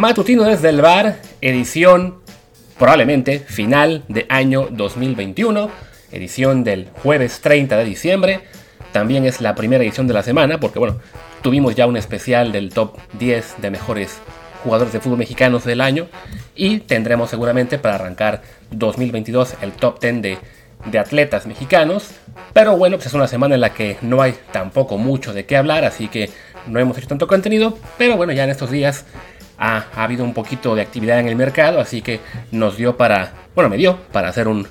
Matutino desde el bar, edición probablemente final de año 2021, edición del jueves 30 de diciembre. También es la primera edición de la semana, porque bueno, tuvimos ya un especial del top 10 de mejores jugadores de fútbol mexicanos del año y tendremos seguramente para arrancar 2022 el top 10 de, de atletas mexicanos. Pero bueno, pues es una semana en la que no hay tampoco mucho de qué hablar, así que no hemos hecho tanto contenido, pero bueno, ya en estos días ha, habido un poquito de actividad en el mercado, así que nos dio para, bueno, me dio para hacer un,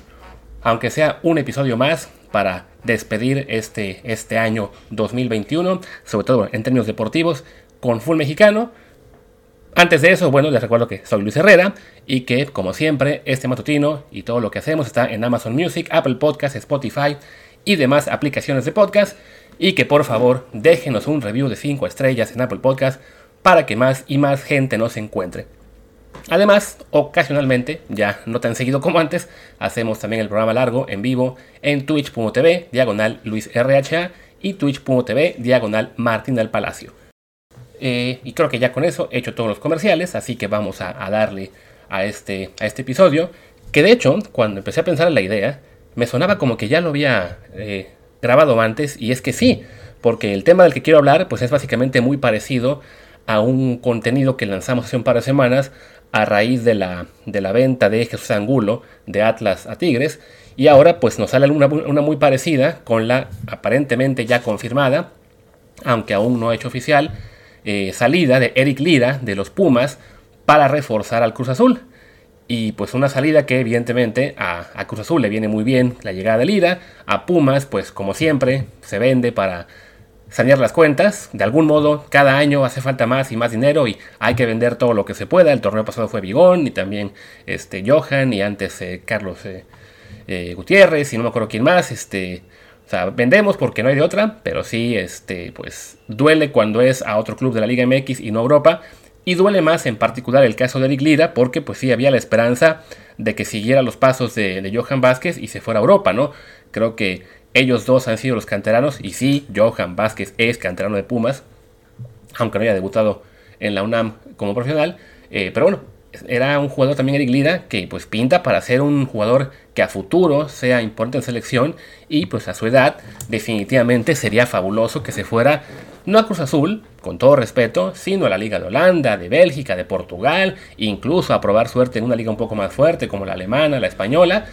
aunque sea un episodio más, para despedir este, este año 2021, sobre todo en términos deportivos, con Full Mexicano. Antes de eso, bueno, les recuerdo que soy Luis Herrera y que, como siempre, este matutino y todo lo que hacemos está en Amazon Music, Apple Podcasts, Spotify y demás aplicaciones de podcast. Y que por favor déjenos un review de 5 estrellas en Apple Podcasts para que más y más gente nos encuentre. Además, ocasionalmente, ya no tan seguido como antes, hacemos también el programa largo en vivo en twitch.tv, diagonal Luis RHA y twitch.tv, diagonal Martín del Palacio. Eh, y creo que ya con eso he hecho todos los comerciales, así que vamos a, darle a este, a este episodio. Que de hecho, cuando empecé a pensar en la idea, me sonaba como que ya lo había eh, grabado antes, y es que sí, porque el tema del que quiero hablar pues es básicamente muy parecido a un contenido que lanzamos hace un par de semanas a raíz de la, de la venta de Jesús Angulo de Atlas a Tigres. Y ahora pues nos sale una, una muy parecida con la aparentemente ya confirmada, aunque aún no ha hecho oficial, eh, salida de Eric Lira de los Pumas para reforzar al Cruz Azul. Y pues una salida que evidentemente a, a, Cruz Azul le viene muy bien la llegada de Lira. A Pumas pues como siempre se vende para sanear las cuentas. De algún modo, cada año hace falta más y más dinero y hay que vender todo lo que se pueda. El torneo pasado fue Bigón y también este, Johan y antes eh, Carlos eh, eh, Gutiérrez y no me acuerdo quién más. Este, o sea, vendemos porque no hay de otra, pero sí, este, pues duele cuando es a otro club de la Liga MX y no Europa. Y duele más en particular el caso de Eric porque pues sí había la esperanza de que siguiera los pasos de, de Johan Vázquez y se fuera a Europa, ¿no? Creo que ellos dos han sido los canteranos y sí, Johan Vázquez es canterano de Pumas, aunque no haya debutado en la UNAM como profesional. Eh, pero bueno, era un jugador también Eric Lira que pues pinta para ser un jugador que a futuro sea importante en selección y pues a su edad definitivamente sería fabuloso que se fuera no a Cruz Azul, con todo respeto, sino a la Liga de Holanda, de Bélgica, de Portugal, incluso a probar suerte en una liga un poco más fuerte como la alemana, la española,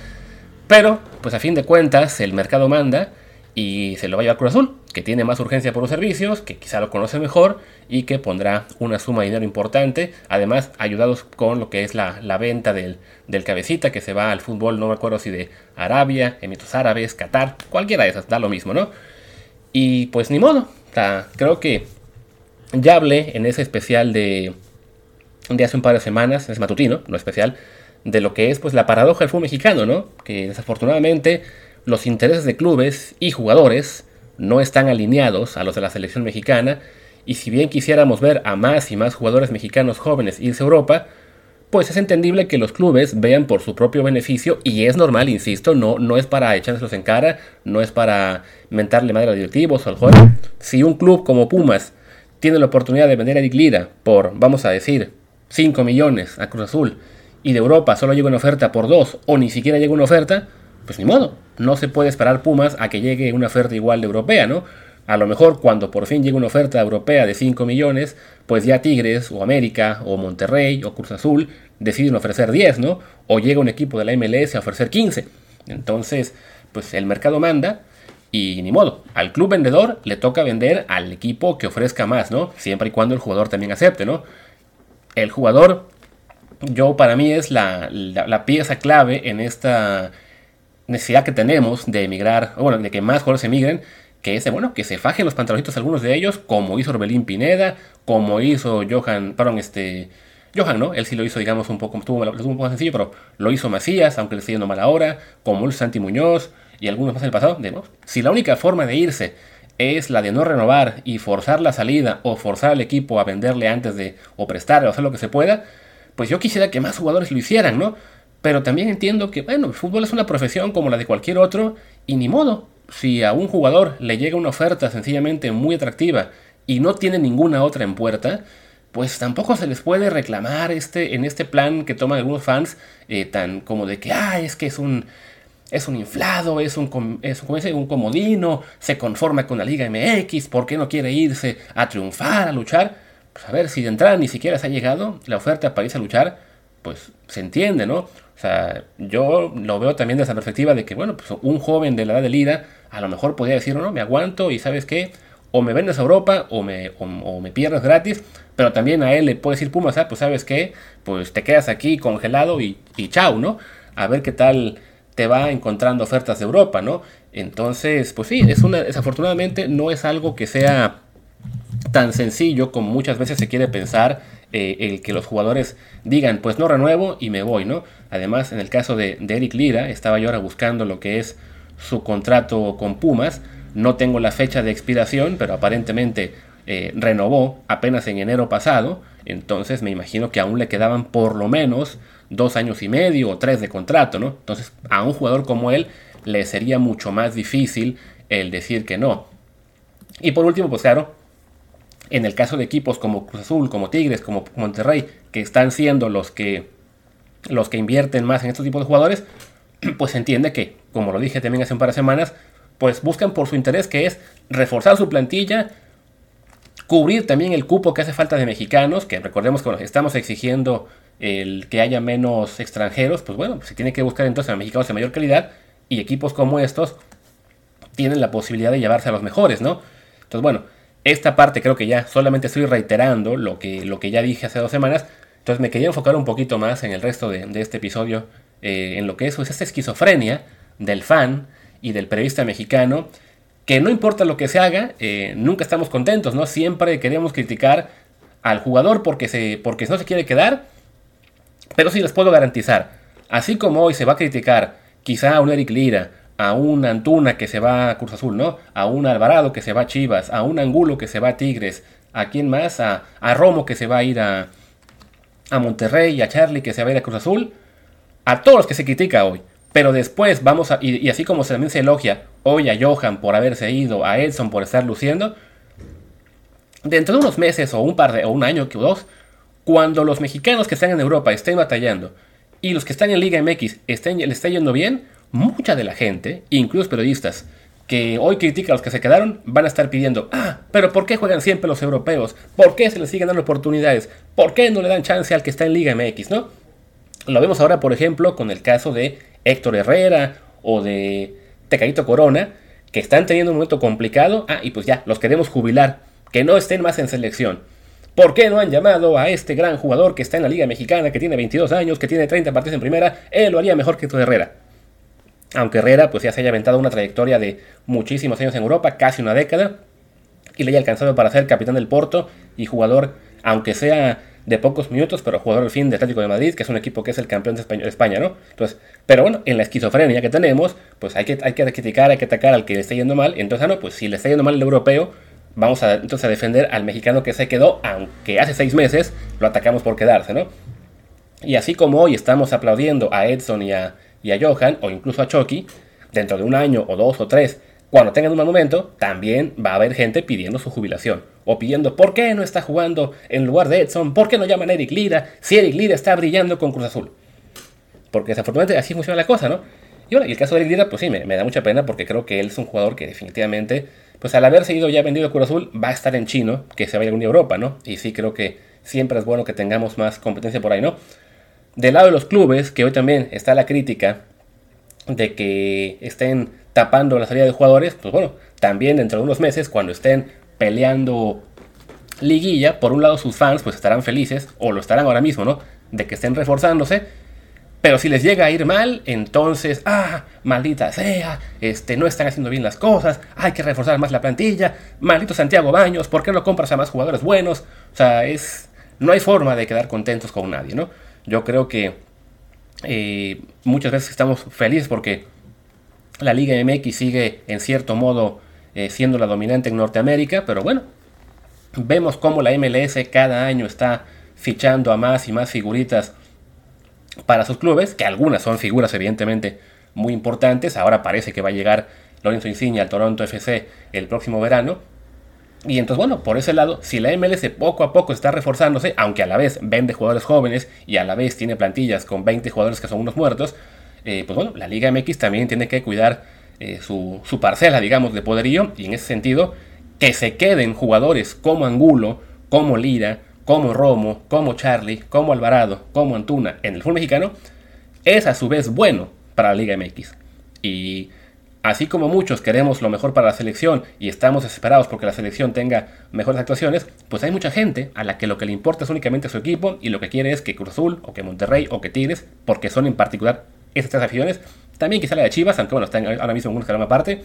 pero, pues a fin de cuentas, el mercado manda y se lo va a llevar Cruz Azul, que tiene más urgencia por los servicios, que quizá lo conoce mejor y que pondrá una suma de dinero importante, además ayudados con lo que es la, venta del, cabecita que se va al fútbol, no me acuerdo si de Arabia, Emiratos Árabes, Qatar, cualquiera de esas, da lo mismo, ¿no? Y pues ni modo, creo que ya hablé en ese especial de, de hace un par de semanas, es matutino, no especial, de lo que es pues la paradoja del fútbol mexicano, ¿no? Que desafortunadamente los intereses de clubes y jugadores no están alineados a los de la selección mexicana y si bien quisiéramos ver a más y más jugadores mexicanos jóvenes irse a Europa, pues es entendible que los clubes vean por su propio beneficio y es normal, insisto, no, no es para echárselos en cara, no es para mentarle madre a los directivos o al joven. Si un club como Pumas tiene la oportunidad de vender a Dick Lira por, vamos a decir, 5 millones a Cruz Azul y de Europa solo llega una oferta por dos o ni siquiera llega una oferta, pues ni modo. No se puede esperar Pumas a que llegue una oferta igual de europea, ¿no? A lo mejor cuando por fin llegue una oferta europea de 5 millones, pues ya Tigres o América o Monterrey o Cruz Azul deciden ofrecer 10, ¿no? O llega un equipo de la MLS a ofrecer 15. Entonces, pues el mercado manda y ni modo. Al club vendedor le toca vender al equipo que ofrezca más, ¿no? Siempre y cuando el jugador también acepte, ¿no? El jugador yo para mí es la, pieza clave en esta necesidad que tenemos de emigrar, bueno, de que más jugadores emigren, que es bueno, que se fajen los pantaloncitos algunos de ellos, como hizo Orbelín Pineda, como hizo Johan, perdón, este, Johan, ¿no? Él sí lo hizo, digamos, un poco, tuvo, un poco sencillo, pero lo hizo Macías, aunque le esté yendo mal ahora, como el Santi Muñoz y algunos más en el pasado. Si la única forma de irse es la de no renovar y forzar la salida o forzar al equipo a venderle antes de, o prestarle o hacer lo que se pueda, pues yo quisiera que más jugadores lo hicieran, ¿no? Pero también entiendo que, bueno, el fútbol es una profesión como la de cualquier otro y ni modo. Si a un jugador le llega una oferta sencillamente muy atractiva y no tiene ninguna otra en puerta, pues tampoco se les puede reclamar este, en este plan que toman algunos fans, eh, tan como de que, ah, es que es un, es un inflado, es un, es un comodino, se conforma con la Liga MX, ¿por qué no quiere irse a triunfar, a luchar? Pues a ver, si de entrada ni siquiera se ha llegado la oferta para irse a luchar, pues se entiende, ¿no? O sea, yo lo veo también desde la perspectiva de que, bueno, pues un joven de la edad de Lira a lo mejor podría decir, no, no, me aguanto y sabes qué, o me vendes a Europa o me, o, me pierdes gratis, pero también a él le puede decir Pumas, ah, pues sabes qué, pues te quedas aquí congelado y, y chao, ¿no? A ver qué tal te va encontrando ofertas de Europa, ¿no? Entonces, pues sí, es una, desafortunadamente no es algo que sea tan sencillo como muchas veces se quiere pensar eh, el que los jugadores digan, pues no renuevo y me voy, ¿no? Además, en el caso de, Eric Lira, estaba yo ahora buscando lo que es su contrato con Pumas, no tengo la fecha de expiración, pero aparentemente eh, renovó apenas en enero pasado, entonces me imagino que aún le quedaban por lo menos dos años y medio o tres de contrato, ¿no? Entonces a un jugador como él le sería mucho más difícil el decir que no. Y por último, pues claro, en el caso de equipos como Cruz Azul, como Tigres, como Monterrey, que están siendo los que los que invierten más en estos tipos de jugadores, pues se entiende que, como lo dije también hace un par de semanas, pues buscan por su interés que es reforzar su plantilla, cubrir también el cupo que hace falta de mexicanos, que recordemos que estamos exigiendo el que haya menos extranjeros, pues bueno, se tiene que buscar entonces a mexicanos de mayor calidad y equipos como estos tienen la posibilidad de llevarse a los mejores, ¿no? Entonces, bueno, esta parte creo que ya solamente estoy reiterando lo que, lo que ya dije hace dos semanas, entonces me quería enfocar un poquito más en el resto de, este episodio, eh, en lo que es pues, esta esquizofrenia del fan, y del periodista mexicano, que no importa lo que se haga, eh, nunca estamos contentos, ¿no? Siempre queremos criticar al jugador porque, se, porque no se quiere quedar, pero sí les puedo garantizar, así como hoy se va a criticar quizá a un Eric Lira, a un Antuna que se va a Cruz Azul, ¿no? A un Alvarado que se va a Chivas, a un Angulo que se va a Tigres, a quién más, a, a Romo que se va a ir a, a Monterrey, a Charlie que se va a ir a Cruz Azul, a todos los que se critica hoy. Pero después vamos a, y, así como también se elogia hoy a Johan por haberse ido, a Edson por estar luciendo, dentro de unos meses o un par de, o un año o dos, cuando los mexicanos que están en Europa estén batallando y los que están en Liga MX estén, le está yendo bien, mucha de la gente, incluso periodistas, que hoy critican a los que se quedaron, van a estar pidiendo, ah, pero ¿por qué juegan siempre los europeos? ¿Por qué se les siguen dando oportunidades? ¿Por qué no le dan chance al que está en Liga MX, no? Lo vemos ahora, por ejemplo, con el caso de Héctor Herrera o de Tecadito Corona, que están teniendo un momento complicado. Ah, y pues ya, los queremos jubilar, que no estén más en selección. ¿Por qué no han llamado a este gran jugador que está en la Liga Mexicana, que tiene 22 años, que tiene 30 partidos en primera? Él lo haría mejor que Héctor Herrera. Aunque Herrera pues ya se haya aventado una trayectoria de muchísimos años en Europa, casi una década, y le haya alcanzado para ser capitán del Porto y jugador, aunque sea de pocos minutos, pero jugador al fin de Atlético de Madrid, que es un equipo que es el campeón de España, ¿no? Entonces, pero bueno, en la esquizofrenia que tenemos, pues hay que, hay que criticar, hay que atacar al que le está yendo mal. Entonces, ah, pues si le está yendo mal el europeo, vamos a entonces a defender al mexicano que se quedó, aunque hace seis meses lo atacamos por quedarse, ¿no? Y así como hoy estamos aplaudiendo a Edson y a, y a Johan, o incluso a Chucky, dentro de un año o dos o tres, cuando tengan un monumento, también va a haber gente pidiendo su jubilación. O pidiendo, ¿por qué no está jugando en lugar de Edson? ¿Por qué no llaman a Eric Lira? Si Eric Lira está brillando con Cruz Azul. Porque desafortunadamente así funciona la cosa, ¿no? Y bueno, el caso de Eric Lira, pues sí, me, da mucha pena porque creo que él es un jugador que definitivamente, pues al haberse ido ya vendido a Cruz Azul, va a estar en chino, que se vaya a Europa, ¿no? Y sí creo que siempre es bueno que tengamos más competencia por ahí, ¿no? Del lado de los clubes, que hoy también está la crítica de que estén tapando la salida de jugadores, pues bueno, también dentro de unos meses, cuando estén peleando liguilla, por un lado sus fans pues estarán felices, o lo estarán ahora mismo, ¿no? De que estén reforzándose, pero si les llega a ir mal, entonces, ah, maldita sea, este, no están haciendo bien las cosas, hay que reforzar más la plantilla, maldito Santiago Baños, ¿por qué no compras a más jugadores buenos? O sea, es, no hay forma de quedar contentos con nadie, ¿no? Yo creo que eh, muchas veces estamos felices porque la Liga MX sigue en cierto modo eh, siendo la dominante en Norteamérica, pero bueno, vemos cómo la MLS cada año está fichando a más y más figuritas para sus clubes, que algunas son figuras evidentemente muy importantes. Ahora parece que va a llegar Lorenzo Insigne al Toronto FC el próximo verano. Y entonces, bueno, por ese lado, si la MLS poco a poco está reforzándose, aunque a la vez vende jugadores jóvenes y a la vez tiene plantillas con 20 jugadores que son unos muertos, eh, pues bueno, la Liga MX también tiene que cuidar eh, su, su, parcela, digamos, de poderío, y en ese sentido, que se queden jugadores como Angulo, como Lira, como Romo, como Charlie, como Alvarado, como Antuna en el fútbol mexicano, es a su vez bueno para la Liga MX. Y así como muchos queremos lo mejor para la selección y estamos desesperados porque la selección tenga mejores actuaciones, pues hay mucha gente a la que lo que le importa es únicamente su equipo y lo que quiere es que Cruz Azul o que Monterrey o que Tigres, porque son en particular estas tres aficiones, también quizá la de Chivas, aunque bueno, están ahora mismo en un escalón aparte,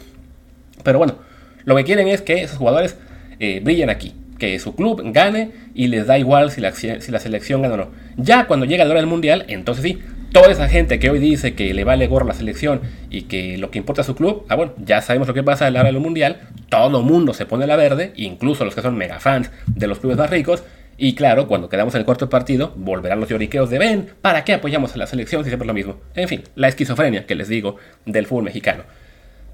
pero bueno, lo que quieren es que esos jugadores eh, brillen aquí, que su club gane y les da igual si la, si la selección gana o no. Ya cuando llega la hora del mundial, entonces sí, toda esa gente que hoy dice que le vale gorro la selección y que lo que importa es su club, ah bueno, ya sabemos lo que pasa a la hora del mundial, todo mundo se pone la verde, incluso los que son mega fans de los clubes más ricos, y claro, cuando quedamos en el cuarto partido, volverán los lloriqueos de ven, ¿para qué apoyamos a la selección si siempre es lo mismo? En fin, la esquizofrenia que les digo del fútbol mexicano.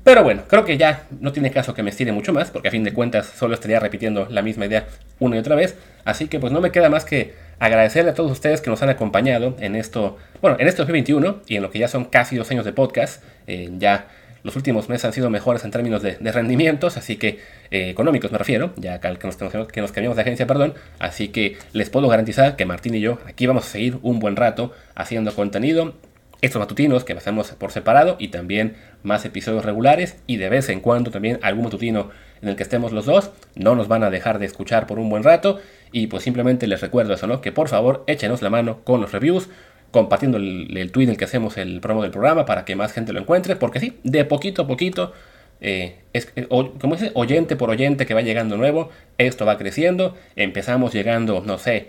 Pero bueno, creo que ya no tiene caso que me estire mucho más, porque a fin de cuentas solo estaría repitiendo la misma idea una y otra vez. Así que pues no me queda más que agradecerle a todos ustedes que nos han acompañado en esto, bueno, en este 2021 y en lo que ya son casi dos años de podcast. Eh, ya los últimos meses han sido mejores en términos de, rendimientos, así que eh, económicos me refiero, ya que nos, que nos cambiamos de agencia, perdón. Así que les puedo garantizar que Martín y yo aquí vamos a seguir un buen rato haciendo contenido estos matutinos que hacemos por separado y también más episodios regulares y de vez en cuando también algún matutino en el que estemos los dos. No nos van a dejar de escuchar por un buen rato y pues simplemente les recuerdo eso, ¿no? Que por favor échenos la mano con los reviews, compartiendo el, tweet en el que hacemos el promo del programa para que más gente lo encuentre, porque sí, de poquito a poquito, eh, es, como dice, oyente por oyente que va llegando nuevo, esto va creciendo, empezamos llegando, no sé,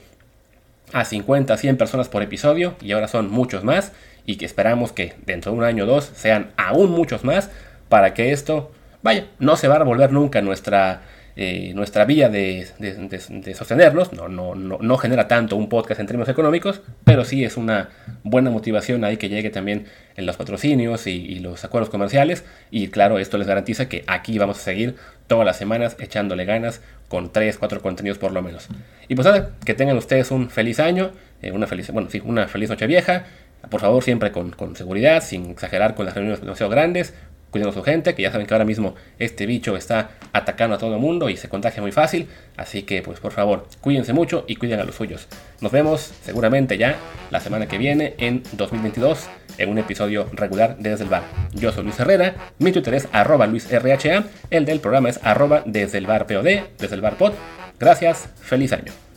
a 50, 100 personas por episodio y ahora son muchos más y que esperamos que dentro de un año o dos sean aún muchos más para que esto, vaya, no se va a volver nunca nuestra, eh, nuestra vía de, sostenernos, no, no, no, genera tanto un podcast en términos económicos, pero sí es una buena motivación ahí que llegue también en los patrocinios y, los acuerdos comerciales. Y claro, esto les garantiza que aquí vamos a seguir todas las semanas echándole ganas con 3, 4 contenidos por lo menos. Y pues nada, que tengan ustedes un feliz año, eh, una feliz, bueno, sí, una feliz noche vieja, por favor, siempre con, seguridad, sin exagerar con las reuniones demasiado grandes, cuidando a su gente, que ya saben que ahora mismo este bicho está atacando a todo el mundo y se contagia muy fácil. Así que, pues por favor, cuídense mucho y cuiden a los suyos. Nos vemos seguramente ya la semana que viene, en 2022, en un episodio regular de Desde el Bar. Yo soy Luis Herrera, mi Twitter es arroba luisrha, el del programa es arroba desde el bar POD, desde el bar pod. Gracias, feliz año.